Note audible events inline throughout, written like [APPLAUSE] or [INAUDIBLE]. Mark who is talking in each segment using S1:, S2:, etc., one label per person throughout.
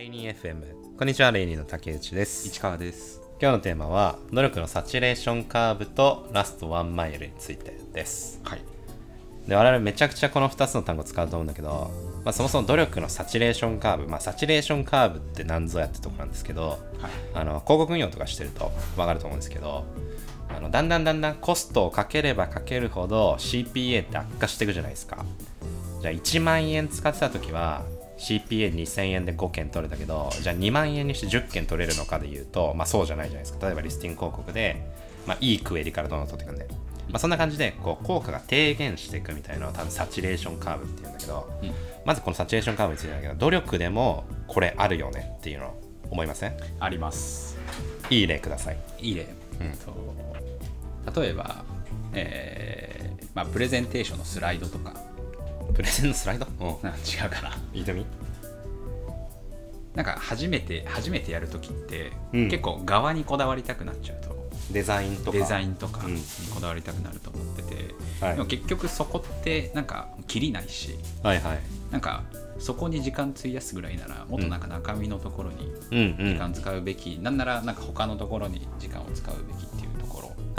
S1: レイニー FM こんにちはレイニーの竹内です。
S2: 市川です。
S1: 今日のテーマは努力のサチュレーションカーブとラストワンマイルについてです。
S2: はい。
S1: で我々めちゃくちゃこの2つの単語使うと思うんだけど、まあ、そもそも努力のサチュレーションカーブ、まあ、サチュレーションカーブって何ぞやってとこなんですけど
S2: はい。
S1: あの広告運用とかしてると分かると思うんですけどあのだんだんだんだんコストをかければかけるほど CPA って悪化していくじゃないですか。じゃあ1万円使ってた時は CPA2000 円で5件取れたけどじゃあ2万円にして10件取れるのかでいうと、まあ、そうじゃないじゃないですか。例えばリスティング広告で、まあ、いいクエリからどんどん取っていくんで、まあ、そんな感じでこう効果が低減していくみたいなのを多分サチュレーションカーブっていうんだけど、
S2: うん。
S1: まずこのサチュレーションカーブについてだけど努力でもこれあるよねっていうのを思いません？
S2: あります。
S1: いい例ください。
S2: いい例、と例えば、えーまあ、プレゼンテーションのスライドとか
S1: プレゼンのスライド？うん。
S2: 違うかな。
S1: 言ってみ。
S2: なんか初めて初めてやるときって、
S1: うん。
S2: 結構側にこだわりたくなっちゃうと。
S1: デザインとか。
S2: デザインとか
S1: うん。
S2: にこだわりたくなると思ってて、
S1: はい。
S2: でも結局そこってなんか切りないし。
S1: はいはい。
S2: なんかそこに時間費やすぐらいならもっとなんか中身のところに
S1: うんうん。
S2: 時間使うべき、なんならなんか他のところに時間を使うべきっていう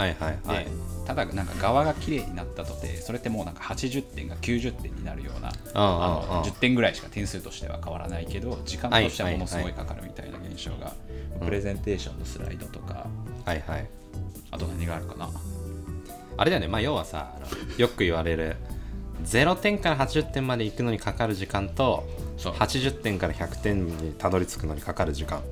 S1: はいはい
S2: で、
S1: はい。
S2: ただなんか側が綺麗になったとてそれってもうなんか80点が90点になるような
S1: あ
S2: あの
S1: あああ
S2: 10点ぐらいしか点数としては変わらないけど時間としてはものすごいかかるみたいな現象がプレゼンテーションのスライドとか。
S1: はいはい。
S2: あと何があるかな？
S1: あれだよね。まあ要はさよく言われる0点から80点まで行くのにかかる時間と
S2: そう。
S1: 80点から100点にたどり着くのにかかる時間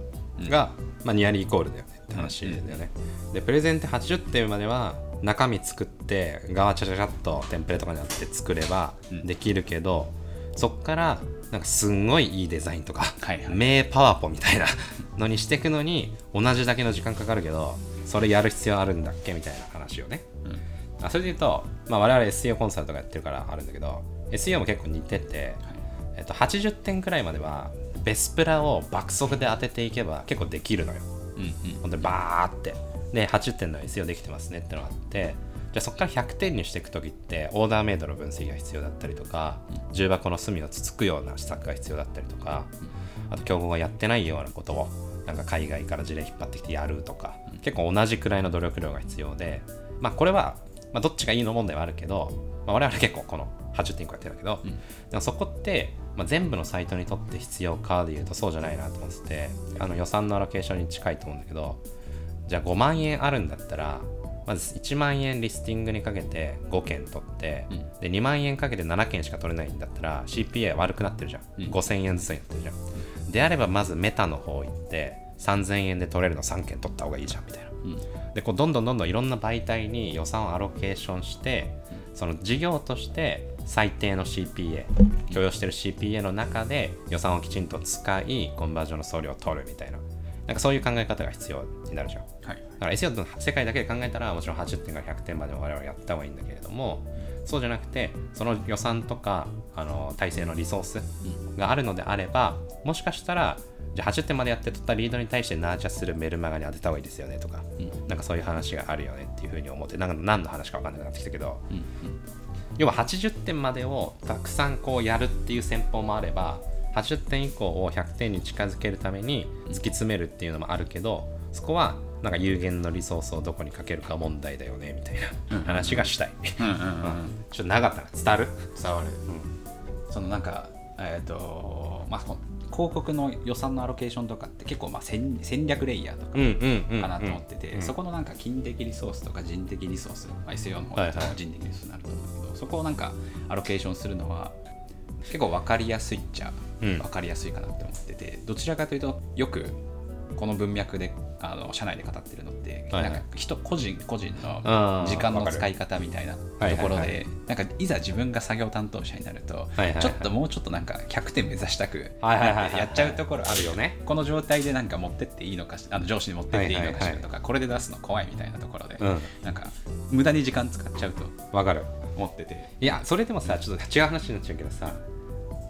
S1: が、まあ、ニアリーイコールだよねって話だよね、でプレゼンって80点までは中身作って側ちゃちゃちゃっとテンプレとかになって作れば
S2: うん。
S1: できるけど、そっからなんかすんごいいいデザインとか、
S2: はいはい。
S1: 名パワポみたいなのにしていくのに同じだけの時間かかるけどそれやる必要あるんだっけみたいな話をね。
S2: うん。
S1: あそれで言うと、まあ、我々 SEO コンサルとかやってるからあるんだけど SEO も結構似てて、えっと、80点くらいまではベスプラを爆速で当てていけば結構できるのよ
S2: うんうん。
S1: 本当にバーって。で80点の SEO できてますねってのがあって。じゃあそこから100点にしていく時ってオーダーメイドの分析が必要だったりとか重箱の隅をつつくような施策が必要だったりとかあと競合がやってないようなことをなんか海外から事例引っ張ってきてやるとか結構同じくらいの努力量が必要でまあこれは、まあ、どっちがいいの問題はあるけど、まあ、我々結構この80点個やってるんだけど、
S2: うん。
S1: でもそこって、まあ、全部のサイトにとって必要かでいうとそうじゃないなと思っててあの予算のアロケーションに近いと思うんだけどじゃあ5万円あるんだったらまず1万円リスティングにかけて5件取って、
S2: うん。
S1: で2万円かけて7件しか取れないんだったら CPA 悪くなってるじゃん、
S2: うん。
S1: 5000円ずつになってるじゃん、であればまずメタの方行って3000円で取れるの3件取った方がいいじゃんみたいな。
S2: うん。
S1: でこうどんどんどんどんいろんな媒体に予算をアロケーションしてその事業として最低の CPA 許容してる CPA の中で予算をきちんと使いコンバージョンの送料を取るみたいな。なんかそういう考え方が必要になるじゃん。
S2: はい。
S1: だから SEO の世界だけで考えたらもちろん80点から100点まで我々はやった方がいいんだけれどもそうじゃなくてその予算とかあの体制のリソースがあるのであればもしかしたらじゃあ80点までやって取ったリードに対してナーチャするメルマガに当てた方がいいですよねとか、
S2: うん。
S1: なんかそういう話があるよねっていうふうに思ってなんか何の話か分かんなくなってきたけど
S2: うん
S1: 要は80点までをたくさんこうやるっていう戦法もあれば80点以降を100点に近づけるために突き詰めるっていうのもあるけどそこはなんか有限のリソースをどこにかけるか問題だよねみたいな話がしたい、
S2: うんうんうんうん。[LAUGHS]
S1: ちょっと長かったな伝わる。
S2: 伝わる、そのなんかえっ、とまあ広告の予算のアロケーションとかって結構まあ戦戦略レイヤーとかかなと思ってて、
S1: うん。
S2: そこのなんか金的リソースとか人的リソース、まあ、SEO の方だ人的リソースになると思うけど、そこをなんかアロケーションするのは結構分かりやすいっちゃ
S1: うん
S2: 分かりやすいかなって思ってて、どちらかというとよくこの文脈であの社内で語ってるのって、
S1: はいはい。
S2: なんか人個人個人の時間の使い方みたいな
S1: はい
S2: ところ
S1: はいは
S2: でなんかいざ自分が作業担当者になると、
S1: はいはいはい。
S2: ちょっともうちょっとなんか100点目指したく
S1: はいはいはいはい。
S2: やっちゃうところ
S1: あるよね。
S2: この状態でなんか持ってっていいのかしあの上司に持ってっていいのかし
S1: はいはい
S2: らとか、これで出すの怖いみたいなところで、
S1: うん。
S2: なんか無駄に時間使っちゃうと
S1: わかる。
S2: 思ってて。
S1: いやそれでもさちょっと違う話になっちゃうけどさ、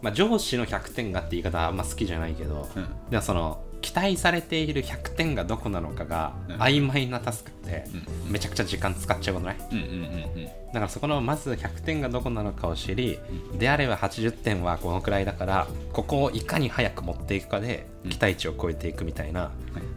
S1: まあ、上司の100点がって言い方はあんま好きじゃないけど、
S2: うん。
S1: でもそのき期待されている100点がどこなのかが
S2: うん。
S1: 曖昧なタスクって
S2: うん。
S1: めちゃくちゃ時間使っちゃうことない
S2: うんうんうんうん。
S1: だからそこのまず100点がどこなのかを知り、であれば80点はこのくらいだからここをいかに早く持っていくかで
S2: うん。
S1: 期待値を超えていくみたいな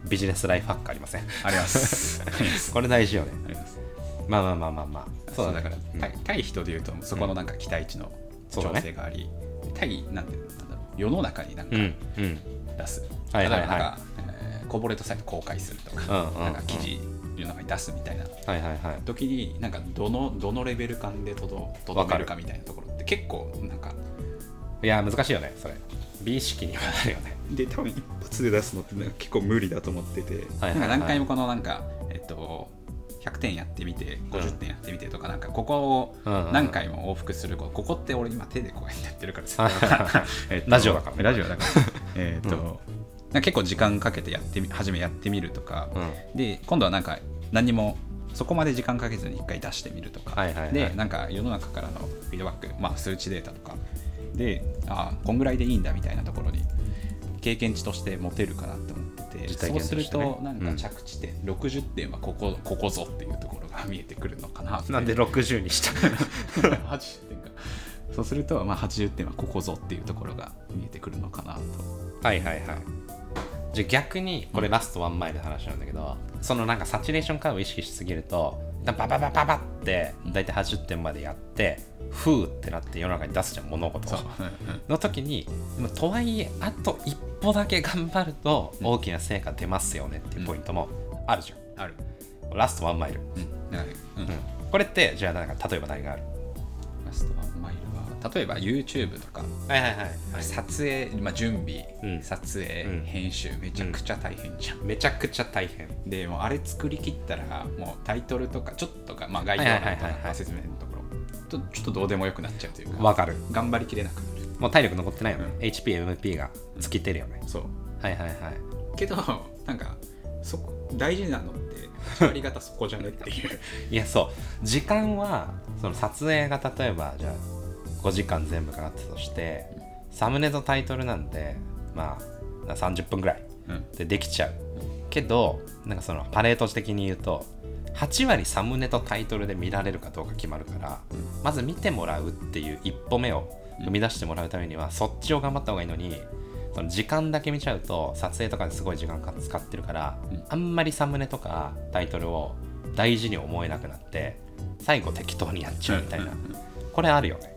S1: ビジネスライフハックありません
S2: ありますあります。[LAUGHS]
S1: これ大事よね。
S2: あります。
S1: まあまあまあまあまあ。
S2: そうだから、
S1: うん。
S2: 対対人で言うとそこのなんか期待値の調整があり、対なんてなんだろう。世の中になんか
S1: うん。うん
S2: 出す、
S1: はいはいはい。
S2: 例えばなんか、えーコーポレートサイト公開するとか、
S1: うんうんうん。
S2: なんか記事世の中に出すみたいな。
S1: はいはいはい。
S2: 時になんかどのどのレベル感でとどとどめるかみたいなところって結構なんか
S1: いや難しいよねそれ。美意識にはなるよね。
S2: で多分一発で出すのって結構無理だと思ってて、
S1: はいはいはい。
S2: なんか何回もこのなんかえっと100点やってみて50点やってみてとか、なんかここを何回も往復するこここって俺今手でこうやってやってるから [LAUGHS]
S1: ラジオだから。ね [LAUGHS]
S2: ラジオだから。[LAUGHS] えっと、なんか結構時間かけてやってみ初めやってみるとか、
S1: うん。
S2: で今度はなんか何にもそこまで時間かけずに一回出してみるとか、
S1: はいはいはい。
S2: でなんか世の中からのフィードバック、まあ、数値データとか。であこんぐらいでいいんだみたいなところに経験値として持てるかなって思そうする
S1: 験
S2: となん。か着地点、60点はここここぞっていうところが見えてくるのかな
S1: なんで60にした？[LAUGHS]
S2: 80点か。そうすると、まあ、80点はここぞっていうところが見えてくるのかなと。
S1: はいはいはい。じゃあ逆にこれラストワンマイルの話なんだけど、そのなんかサチュレーションカーブを意識しすぎるとババババババって大体80点までやってふーってなって世の中に出すじゃん物事を。の時にでもとはいえあと一歩だけ頑張ると大きな成果出ますよねっていうポイントもあるじゃん、
S2: ある、
S1: ラストワンマイル、
S2: うん。
S1: これってじゃあなんか例えば何がある？
S2: ラストワンマイルは例えば YouTube とか
S1: はいはいはい
S2: 撮影、まあ、準備、
S1: うん。
S2: 撮影、
S1: うん。
S2: 編集めちゃくちゃ大変じゃん、
S1: めちゃくちゃ大変。
S2: でもうあれ作り切ったらもうタイトルとかちょっとか、まあ、概要欄とか説明のところちょちょっとどうでもよくなっちゃうというか
S1: わかる。
S2: 頑張りきれなくなる。
S1: もう体力残ってないよね、
S2: うん。
S1: HPMP が尽きてるよね、
S2: そう。
S1: はいはいはい。
S2: けどなんかそこ大事なのって8割方そこじゃねっていう。[LAUGHS]
S1: いやそう。時間はその撮影が例えばじゃあ5時間全部かかったとしてサムネとタイトルなんでまあ30分ぐらい
S2: うん。
S1: でできちゃう。けどなんかそのパレート的に言うと8割サムネとタイトルで見られるかどうか決まるから、まず見てもらうっていう一歩目を踏み出してもらうためには、そっちを頑張った方がいいのにその時間だけ見ちゃうと撮影とかですごい時間か使ってるから、
S2: うん。
S1: あんまりサムネとかタイトルを大事に思えなくなって最後適当にやっちゃうみたいな、これあるよね。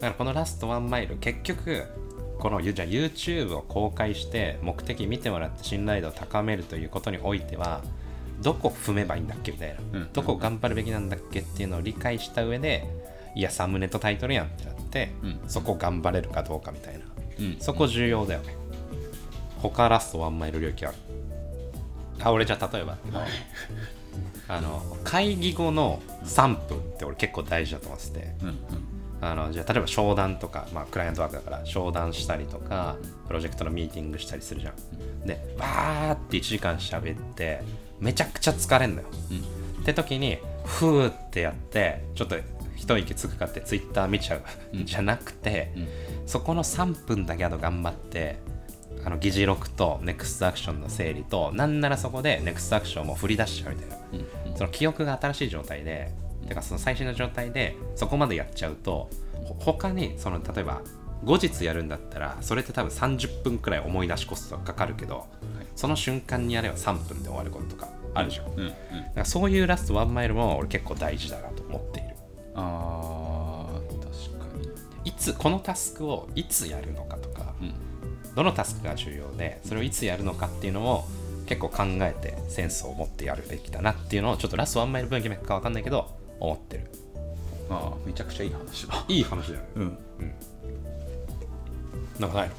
S1: だからこのラストワンマイル結局このじゃあ YouTube を公開して目的見てもらって信頼度を高めるということにおいてはどこ踏めばいいんだっけみたいな、
S2: うん
S1: どこ頑張るべきなんだっけっていうのを理解した上でいやサムネとタイトルやんってなって、
S2: うん
S1: そこ頑張れるかどうかみたいな
S2: うん
S1: そこ重要だよね、他ラストワンマイル領域ある。あ俺じゃあ例えば。あの会議後の3分って俺結構大事だと思ってて。
S2: うんうん。
S1: あのじゃあ例えば商談とか、まあ、クライアントワークだから商談したりとかプロジェクトのミーティングしたりするじゃん。でわーって1時間喋ってめちゃくちゃ疲れんのよ。
S2: うん。
S1: って時にふーってやってちょっと一息つくかってツイッター見ちゃう、
S2: うん。
S1: じゃなくて、
S2: うん。
S1: そこの3分だけあと頑張ってあの議事録とネクストアクションの整理となんならそこでネクストアクションも振り出しちゃうみたいな。
S2: うん。
S1: その記憶が新しい状態でてかその最新の状態でそこまでやっちゃうとほ他にその例えば後日やるんだったらそれって多分30分くらい思い出しコストがかかるけどその瞬間にやれば3分で終わることとかあるじゃん、だか
S2: うん。うん。
S1: らそういうラストワンマイルも俺結構大事だなと思って
S2: あー確かに。
S1: いつこのタスクをいつやるのかとか
S2: うん。
S1: どのタスクが重要でそれをいつやるのかっていうのを結構考えてセンスを持ってやるべきだなっていうのをちょっとラストワンマイル分岐か分かんないけど思ってる。
S2: ああめちゃくちゃいい話だ。
S1: いい話だよ。ね
S2: うん。
S1: なんかないの？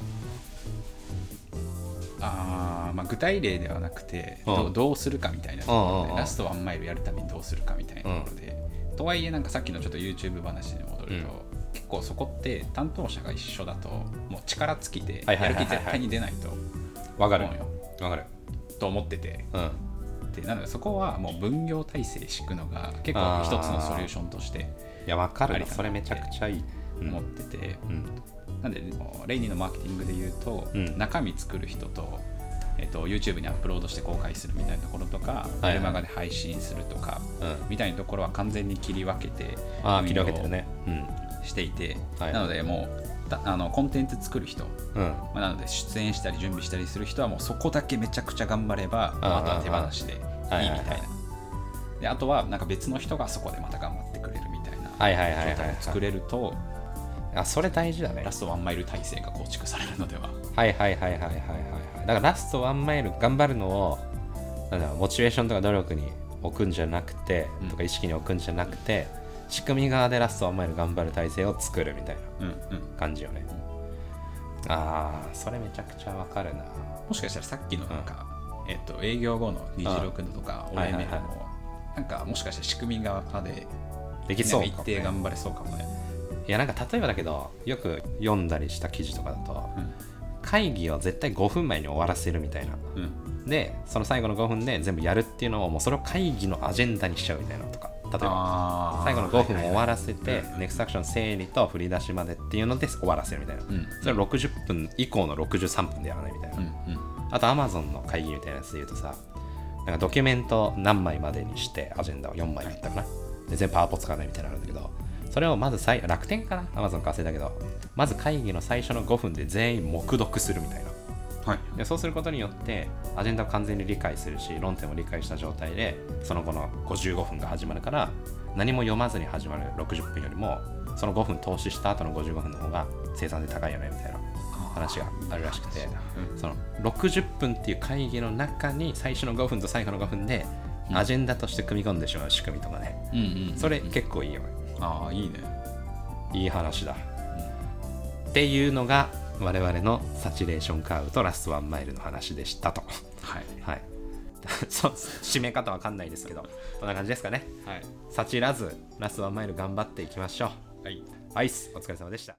S2: あーまあ具体例ではなくて
S1: うん。
S2: どうどうするかみたいなところ
S1: うんうんうん。
S2: でラストワンマイルやるためにどうするかみたいなところでとはいえなんかさっきのちょっと YouTube 話に戻ると結構そこって担当者が一緒だともう力尽きてやる気絶対に出ないと
S1: わかる。わかる。
S2: と思ってて。
S1: うん。
S2: でなのでそこはもう分業体制敷くのが結構一つのソリューションとして
S1: いやわかるそれめちゃくちゃいい。うん。
S2: 思ってて、
S1: うん。
S2: なんでレイニーのマーケティングで言うと、
S1: うん。
S2: 中身作る人とえっと、YouTube にアップロードして公開するみたいなところとか、
S1: はい。
S2: メルマガで配信するとか、
S1: うん。
S2: みたいなところは完全に切り分けて
S1: あ切り分けてるね。うん。
S2: していて、
S1: はい。
S2: なのでもうだあのコンテンツ作る人、
S1: うん。
S2: まあなので出演したり準備したりする人はもうそこだけめちゃくちゃ頑張れば
S1: ああ
S2: あとは手放しでい。いみたいな。
S1: はいはいはい
S2: であとはなんか別の人がそこでまた頑張ってくれるみたいな
S1: はいはいはいはい
S2: 状態を作れると
S1: あそれ大事だね。
S2: ラストワンマイル体制が構築されるのでは。
S1: はいはいはいはいはいはいはいだからラストワンマイル頑張るのをなんだろうモチベーションとか努力に置くんじゃなくて、
S2: うん。
S1: とか意識に置くんじゃなくて仕組み側でラストワンマイル頑張る体制を作るみたいな
S2: うんうん。
S1: 感じよね。ああそれめちゃくちゃわかるな。
S2: もしかしたらさっきのなんか、えっと営業後の虹色くんとか
S1: うんはい
S2: OML
S1: はい。はい
S2: もなんかもしかしたら仕組み側で
S1: できそう
S2: 一定頑張れそうかもね。
S1: いやなんか例えばだけどよく読んだりした記事とかだと
S2: うん
S1: 会議を絶対5分前に終わらせるみたいな。
S2: うん。
S1: でその最後の5分で全部やるっていうのをもうそれを会議のアジェンダにしちゃうみたいなのとか。例えば最後の5分を終わらせて
S2: はいはいはい
S1: ネクストアクション整理と振り出しまでっていうので終わらせるみたいな。
S2: うん。
S1: それは60分以降の63分でやらないみたいな。
S2: うんうん。
S1: あと Amazon の会議みたいなやつで言うとさなんかドキュメント何枚までにしてアジェンダを4枚だったかな、で全部パワポ使わないみたいなのあるんだけどそれをまず最楽天かな？Amazon か忘れたけど。まず会議の最初の5分で全員黙読するみたいな。
S2: はい。
S1: でそうすることによってアジェンダを完全に理解するし論点を理解した状態でその後の55分が始まるから何も読まずに始まる60分よりもその5分投資した後の55分の方が生産性高いよねみたいな話があるらしくて。その60分っていう会議の中に最初の5分と最後の5分でアジェンダとして組み込んでしまう仕組みとかね、それ結構いいよね
S2: ああいいね。
S1: いい話だ、っていうのが我々のサチュレーションカーブとラストワンマイルの話でしたと。
S2: はい。
S1: はい。[LAUGHS] そう締め方わかんないですけどこんな感じですかね。
S2: はい。
S1: サチらずラストワンマイル頑張っていきましょう。
S2: はい。
S1: アイスお疲れ様でした